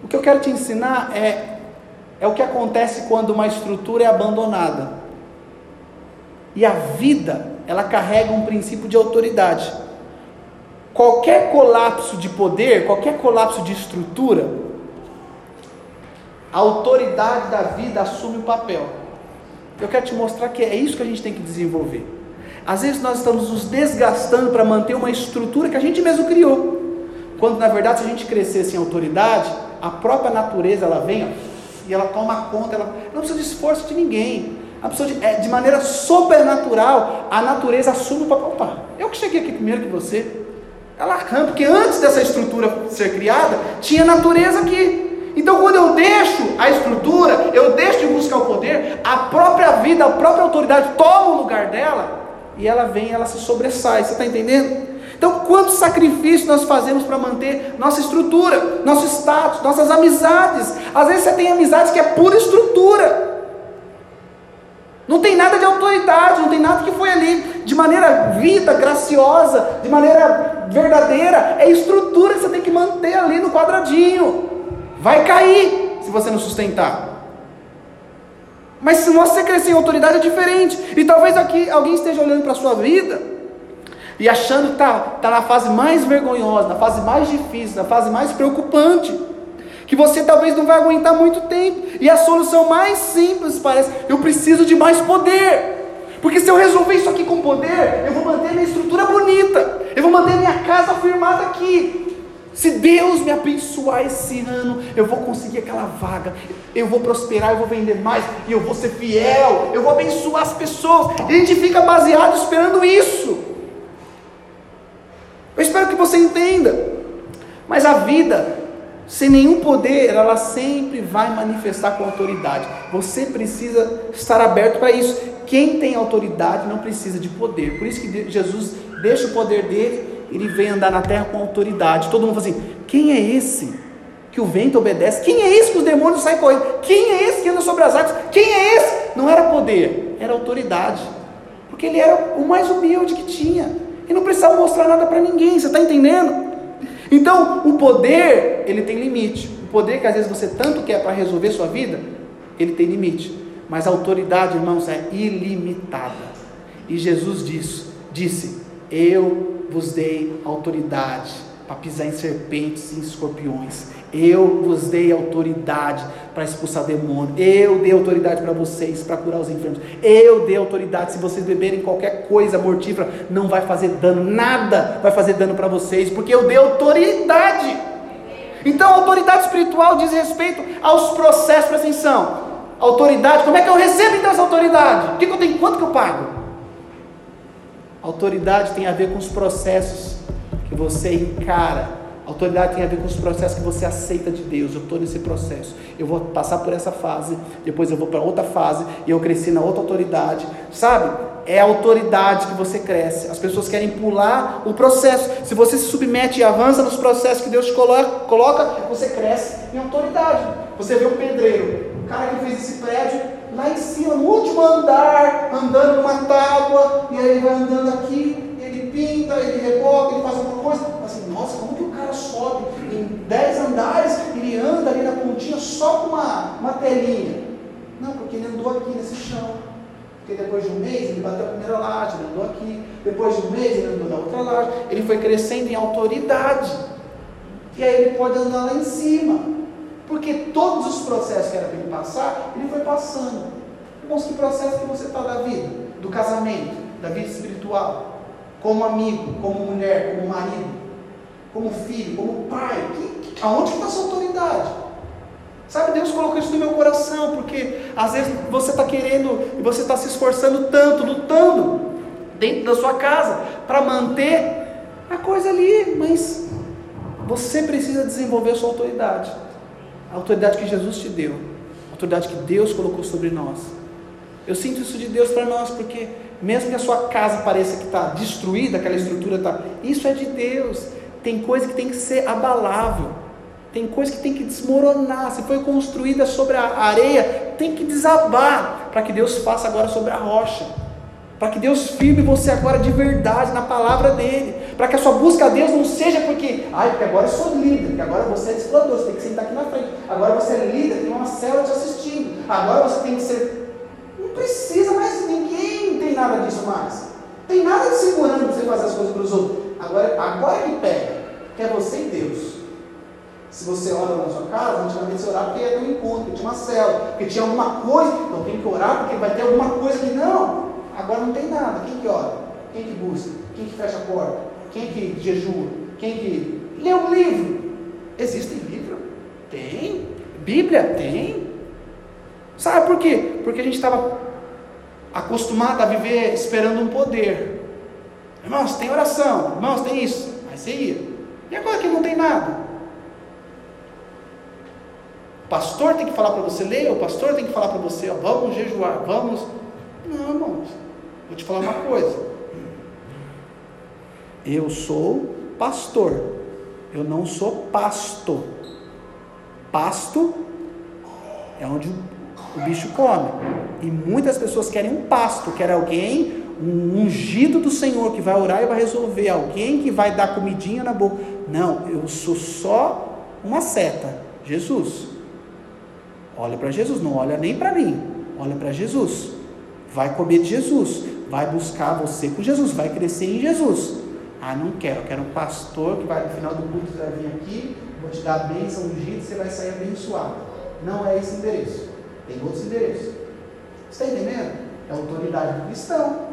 o que eu quero te ensinar é é o que acontece quando uma estrutura é abandonada. E a vida, ela carrega um princípio de autoridade. Qualquer colapso de poder, qualquer colapso de estrutura, a autoridade da vida assume o papel. Eu quero te mostrar que é isso que a gente tem que desenvolver. Às vezes nós estamos nos desgastando para manter uma estrutura que a gente mesmo criou. Quando na verdade, se a gente crescer sem autoridade, a própria natureza ela vem, ó, e ela toma conta, ela não precisa de esforço de ninguém. De, é, de maneira sobrenatural, a natureza assume o papel. Opa, eu que cheguei aqui primeiro que você. Ela arranca, porque antes dessa estrutura ser criada, tinha natureza aqui. Então, quando eu deixo a estrutura, eu deixo de buscar o poder, a própria vida, a própria autoridade toma o lugar dela e ela vem, ela se sobressai. Você está entendendo? Então, quanto sacrifício nós fazemos para manter nossa estrutura, nosso status, nossas amizades? Às vezes você tem amizades que é pura estrutura. Não tem nada de autoridade, não tem nada que foi ali de maneira vida, graciosa, de maneira verdadeira. É estrutura que você tem que manter ali no quadradinho. Vai cair se você não sustentar. Mas se você crescer em autoridade é diferente. E talvez aqui alguém esteja olhando para a sua vida e achando que está tá na fase mais vergonhosa, na fase mais difícil, na fase mais preocupante que você talvez não vai aguentar muito tempo. E a solução mais simples parece: eu preciso de mais poder. Porque se eu resolver isso aqui com poder, eu vou manter minha estrutura bonita, eu vou manter minha casa firmada aqui. Se Deus me abençoar esse ano, eu vou conseguir aquela vaga, eu vou prosperar, eu vou vender mais, e eu vou ser fiel, eu vou abençoar as pessoas. E a gente fica baseado esperando isso. Eu espero que você entenda. Mas a vida sem nenhum poder, ela sempre vai manifestar com autoridade. Você precisa estar aberto para isso. Quem tem autoridade não precisa de poder. Por isso que Jesus deixa o poder dele, ele vem andar na terra com autoridade. Todo mundo fala assim: quem é esse que o vento obedece? Quem é esse que os demônios saem correndo? Quem é esse que anda sobre as águas? Quem é esse? Não era poder, era autoridade. Porque ele era o mais humilde que tinha. E não precisava mostrar nada para ninguém, você está entendendo? Então, o poder, ele tem limite. O poder que às vezes você tanto quer para resolver sua vida, ele tem limite. Mas a autoridade, irmãos, é ilimitada. E Jesus disse, disse: Eu vos dei autoridade para pisar em serpentes e escorpiões. Eu vos dei autoridade para expulsar demônio. Eu dei autoridade para vocês para curar os enfermos. Eu dei autoridade. Se vocês beberem qualquer coisa mortífera, não vai fazer dano. Nada vai fazer dano para vocês, porque eu dei autoridade. Então, a autoridade espiritual diz respeito aos processos. Presta atenção. Autoridade, como é que eu recebo então essa autoridade? O que, que eu tenho? Quanto que eu pago? Autoridade tem a ver com os processos que você encara Autoridade tem a ver com os processos que você aceita de Deus. Eu estou nesse processo. Eu vou passar por essa fase, depois eu vou para outra fase, e eu cresci na outra autoridade. Sabe? É a autoridade que você cresce. As pessoas querem pular o processo. Se você se submete e avança nos processos que Deus coloca você cresce em autoridade. Você vê um pedreiro, o cara que fez esse prédio, lá em cima, no último andar, andando numa tábua, e aí ele vai andando aqui, ele pinta, ele reboca, ele faz alguma coisa. Assim, nossa, como que cara sobe em 10 andares, ele anda ali na pontinha só com uma, uma telinha. Não, porque ele andou aqui nesse chão. Porque depois de um mês ele bateu a primeira laje, ele andou aqui. Depois de um mês ele andou na outra laje. Ele foi crescendo em autoridade. E aí ele pode andar lá em cima. Porque todos os processos que era para ele passar, ele foi passando. Irmãos, que processo que você está da vida? Do casamento, da vida espiritual, como amigo, como mulher, como marido como filho, como pai. Que, aonde está a sua autoridade? Sabe, Deus colocou isso no meu coração, porque às vezes você está querendo e você está se esforçando tanto, lutando dentro da sua casa para manter a coisa ali, mas você precisa desenvolver a sua autoridade, a autoridade que Jesus te deu, a autoridade que Deus colocou sobre nós. Eu sinto isso de Deus para nós, porque mesmo que a sua casa pareça que está destruída, aquela estrutura está, isso é de Deus. Tem coisa que tem que ser abalável. Tem coisa que tem que desmoronar. Se foi construída sobre a areia, tem que desabar para que Deus faça agora sobre a rocha. Para que Deus firme você agora de verdade na palavra dele. Para que a sua busca a Deus não seja porque, ai, porque agora eu sou líder, porque agora você é discipulador, você tem que sentar aqui na frente. Agora você é líder, tem uma célula te assistindo. Agora você tem que ser. Não precisa mais, ninguém tem nada disso mais. Tem nada de segurando para você fazer as coisas para os outros. Agora, agora que pega, que é você e Deus. Se você ora na sua casa, antigamente você orava porque ia ter um encontro, porque tinha uma célula, porque tinha alguma coisa, então tem que orar porque vai ter alguma coisa que não. Agora não tem nada. Quem que ora? Quem que busca? Quem que fecha a porta? Quem que jejua? Quem que lê um livro? Existem livros? Tem. Bíblia? Tem. Sabe por quê? Porque a gente estava acostumado a viver esperando um poder. Irmãos, tem oração, irmãos, tem isso. Aí você ia. E agora que não tem nada? pastor tem que falar para você ler, o pastor tem que falar para você, ó, vamos jejuar, vamos. Não, irmãos, vou te falar uma coisa. Eu sou pastor, eu não sou pasto. Pasto é onde o bicho come. E muitas pessoas querem um pasto, querem alguém, um ungido do Senhor que vai orar e vai resolver, alguém que vai dar comidinha na boca. Não, eu sou só uma seta, Jesus. Olha para Jesus, não olha nem para mim, olha para Jesus. Vai comer de Jesus, vai buscar você com Jesus, vai crescer em Jesus. Ah, não quero, quero um pastor que vai no final do culto, vai vir aqui, vou te dar a bênção ungida, você vai sair abençoado. Não é esse endereço, tem outros endereços. Você está entendendo? É autoridade do cristão.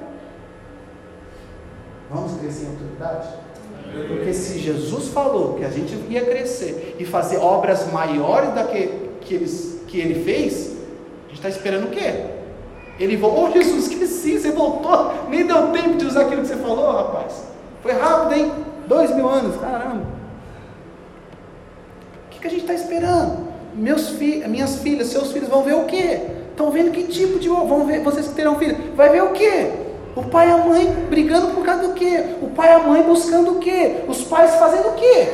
Vamos crescer em autoridade? Porque se Jesus falou que a gente ia crescer e fazer obras maiores do que, que, eles, que ele fez, a gente está esperando o quê? Ele voltou, oh Jesus, esqueci, você voltou, nem deu tempo de usar aquilo que você falou, rapaz. Foi rápido, hein? Dois mil anos, caramba. O que, que a gente está esperando? Meus fi minhas filhas, seus filhos vão ver o quê? Estão vendo que tipo de vão ver, vocês que terão filhos, vai ver o quê? O pai e a mãe brigando por causa do quê? O pai e a mãe buscando o quê? Os pais fazendo o quê?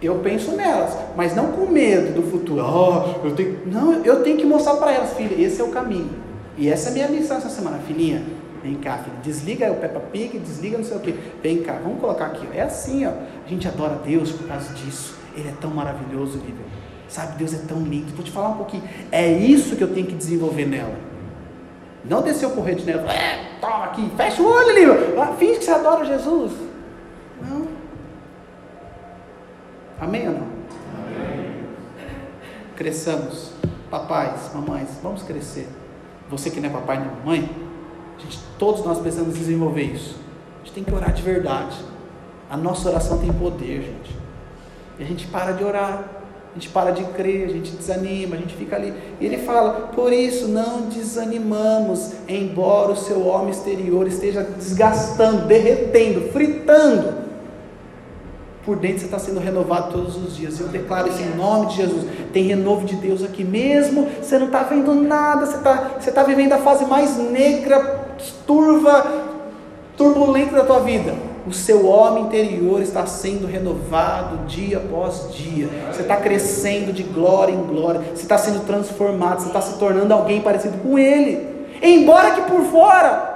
Eu penso nelas, mas não com medo do futuro. Oh, eu tenho... Não, eu tenho que mostrar para elas, filha, esse é o caminho. E essa é a minha missão essa semana, filhinha. Vem cá, filha, desliga o Peppa Pig, desliga não sei o que. Vem cá, vamos colocar aqui. É assim, ó. A gente adora Deus por causa disso. Ele é tão maravilhoso, Lívia. Sabe, Deus é tão lindo. Vou te falar um pouquinho. É isso que eu tenho que desenvolver nela. Não descer o porrete nela. É, toma aqui, fecha o olho, Lívia. Ah, finge que você adora Jesus. Não. Amém ou não? Amém. Cresçamos. Papais, mamães, vamos crescer. Você que não é papai nem mamãe, gente, todos nós precisamos desenvolver isso. A gente tem que orar de verdade. A nossa oração tem poder, gente. E a gente para de orar, a gente para de crer, a gente desanima, a gente fica ali. E ele fala: por isso não desanimamos, embora o seu homem exterior esteja desgastando, derretendo, fritando por dentro você está sendo renovado todos os dias. Eu declaro isso em nome de Jesus. Tem renovo de Deus aqui mesmo. Você não está vendo nada. Você está você tá vivendo a fase mais negra, turva, turbulenta da tua vida. O seu homem interior está sendo renovado dia após dia. Você está crescendo de glória em glória. Você está sendo transformado. Você está se tornando alguém parecido com Ele. Embora que por fora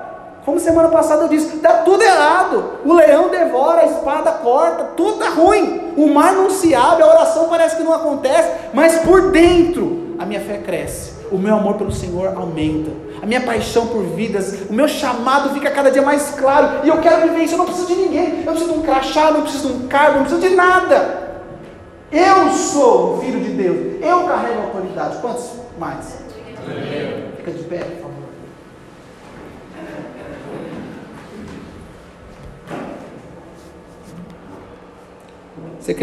como semana passada eu disse, dá tudo errado. O leão devora, a espada corta, tudo está ruim. O mar não se abre, a oração parece que não acontece, mas por dentro a minha fé cresce. O meu amor pelo Senhor aumenta. A minha paixão por vidas, o meu chamado fica cada dia mais claro. E eu quero viver isso. Eu não preciso de ninguém. Eu não preciso de um crachá, não preciso de um cargo, não preciso de nada. Eu sou o filho de Deus. Eu carrego a autoridade. Quantos mais? Fica de pé,